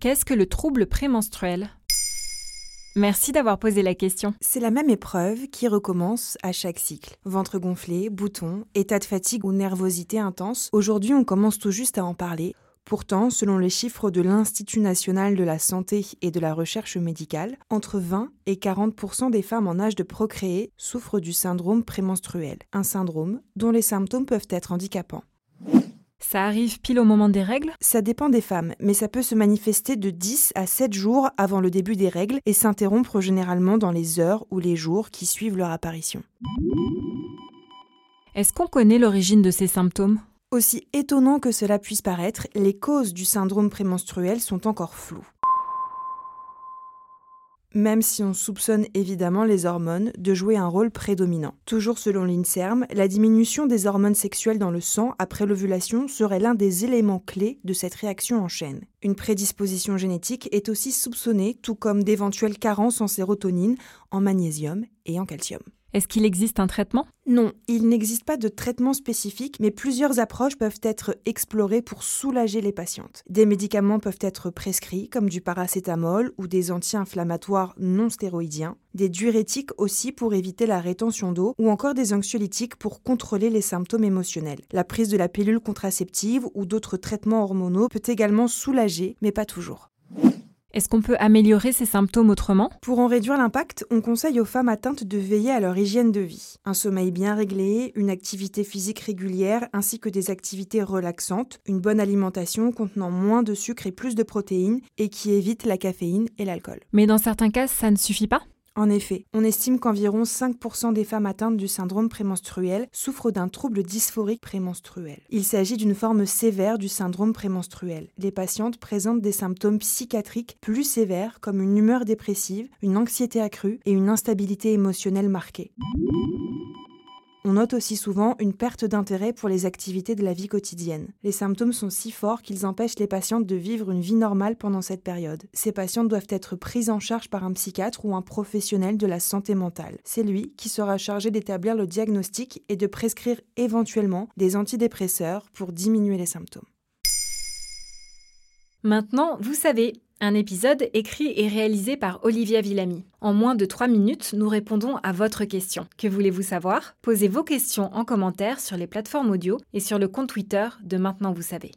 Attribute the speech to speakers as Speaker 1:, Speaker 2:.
Speaker 1: Qu'est-ce que le trouble prémenstruel? Merci d'avoir posé la question.
Speaker 2: C'est la même épreuve qui recommence à chaque cycle. Ventre gonflé, boutons, état de fatigue ou nervosité intense. Aujourd'hui, on commence tout juste à en parler. Pourtant, selon les chiffres de l'Institut national de la santé et de la recherche médicale, entre 20 et 40% des femmes en âge de procréer souffrent du syndrome prémenstruel, un syndrome dont les symptômes peuvent être handicapants.
Speaker 1: Ça arrive pile au moment des règles?
Speaker 2: Ça dépend des femmes, mais ça peut se manifester de 10 à 7 jours avant le début des règles et s'interrompre généralement dans les heures ou les jours qui suivent leur apparition.
Speaker 1: Est-ce qu'on connaît l'origine de ces symptômes?
Speaker 2: Aussi étonnant que cela puisse paraître, les causes du syndrome prémenstruel sont encore floues même si on soupçonne évidemment les hormones de jouer un rôle prédominant. Toujours selon l'INSERM, la diminution des hormones sexuelles dans le sang après l'ovulation serait l'un des éléments clés de cette réaction en chaîne. Une prédisposition génétique est aussi soupçonnée, tout comme d'éventuelles carences en sérotonine, en magnésium et en calcium.
Speaker 1: Est-ce qu'il existe un traitement?
Speaker 2: Non, il n'existe pas de traitement spécifique, mais plusieurs approches peuvent être explorées pour soulager les patientes. Des médicaments peuvent être prescrits, comme du paracétamol ou des anti-inflammatoires non stéroïdiens, des diurétiques aussi pour éviter la rétention d'eau, ou encore des anxiolytiques pour contrôler les symptômes émotionnels. La prise de la pilule contraceptive ou d'autres traitements hormonaux peut également soulager, mais pas toujours.
Speaker 1: Est-ce qu'on peut améliorer ces symptômes autrement?
Speaker 2: Pour en réduire l'impact, on conseille aux femmes atteintes de veiller à leur hygiène de vie. Un sommeil bien réglé, une activité physique régulière ainsi que des activités relaxantes, une bonne alimentation contenant moins de sucre et plus de protéines et qui évite la caféine et l'alcool.
Speaker 1: Mais dans certains cas, ça ne suffit pas?
Speaker 2: En effet, on estime qu'environ 5% des femmes atteintes du syndrome prémenstruel souffrent d'un trouble dysphorique prémenstruel. Il s'agit d'une forme sévère du syndrome prémenstruel. Les patientes présentent des symptômes psychiatriques plus sévères comme une humeur dépressive, une anxiété accrue et une instabilité émotionnelle marquée. On note aussi souvent une perte d'intérêt pour les activités de la vie quotidienne. Les symptômes sont si forts qu'ils empêchent les patientes de vivre une vie normale pendant cette période. Ces patientes doivent être prises en charge par un psychiatre ou un professionnel de la santé mentale. C'est lui qui sera chargé d'établir le diagnostic et de prescrire éventuellement des antidépresseurs pour diminuer les symptômes.
Speaker 1: Maintenant, vous savez, un épisode écrit et réalisé par Olivia Villamy. En moins de 3 minutes, nous répondons à votre question. Que voulez-vous savoir? Posez vos questions en commentaire sur les plateformes audio et sur le compte Twitter de Maintenant Vous savez.